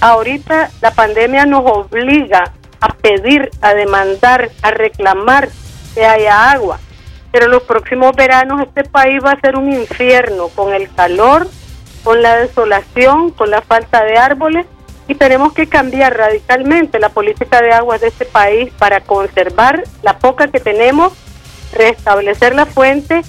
ahorita la pandemia nos obliga a pedir, a demandar, a reclamar que haya agua. Pero los próximos veranos este país va a ser un infierno con el calor, con la desolación, con la falta de árboles y tenemos que cambiar radicalmente la política de aguas de este país para conservar la poca que tenemos, restablecer la fuente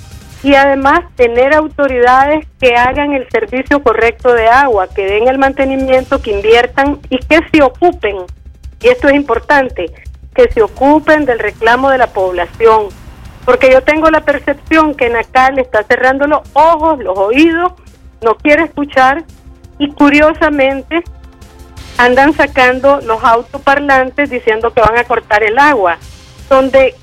y además tener autoridades que hagan el servicio correcto de agua, que den el mantenimiento, que inviertan y que se ocupen, y esto es importante, que se ocupen del reclamo de la población, porque yo tengo la percepción que Nacal está cerrando los ojos, los oídos, no quiere escuchar y curiosamente andan sacando los autoparlantes diciendo que van a cortar el agua, donde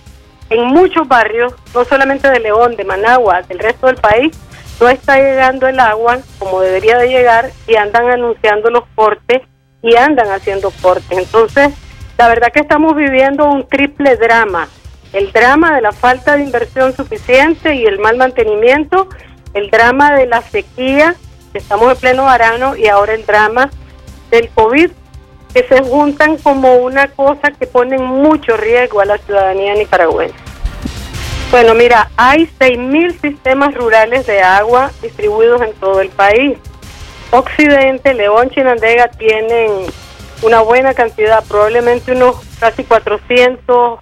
en muchos barrios, no solamente de León, de Managua, del resto del país, no está llegando el agua como debería de llegar y andan anunciando los cortes y andan haciendo cortes. Entonces, la verdad que estamos viviendo un triple drama. El drama de la falta de inversión suficiente y el mal mantenimiento, el drama de la sequía, estamos en pleno varano, y ahora el drama del COVID, que se juntan como una cosa que pone mucho riesgo a la ciudadanía nicaragüense. Bueno, mira, hay 6.000 sistemas rurales de agua distribuidos en todo el país. Occidente, León, Chinandega tienen una buena cantidad, probablemente unos casi 400,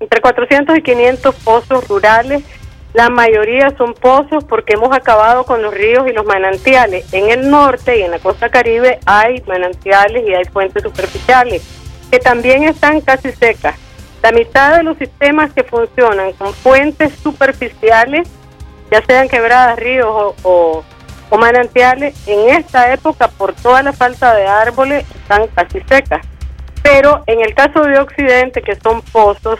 entre 400 y 500 pozos rurales la mayoría son pozos porque hemos acabado con los ríos y los manantiales. En el norte y en la costa caribe hay manantiales y hay fuentes superficiales que también están casi secas. La mitad de los sistemas que funcionan con fuentes superficiales, ya sean quebradas, ríos o, o manantiales, en esta época por toda la falta de árboles están casi secas. Pero en el caso de Occidente, que son pozos,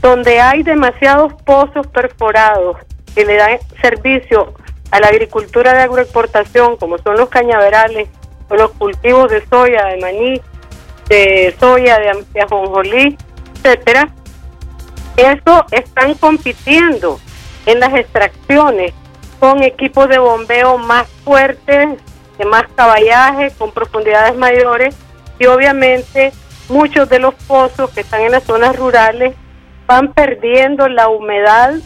donde hay demasiados pozos perforados que le dan servicio a la agricultura de agroexportación, como son los cañaverales o los cultivos de soya, de maní, de soya, de, ajonjolí, etcétera, eso están compitiendo en las extracciones con equipos de bombeo más fuertes, de más caballaje, con profundidades mayores y obviamente muchos de los pozos que están en las zonas rurales van perdiendo la humedad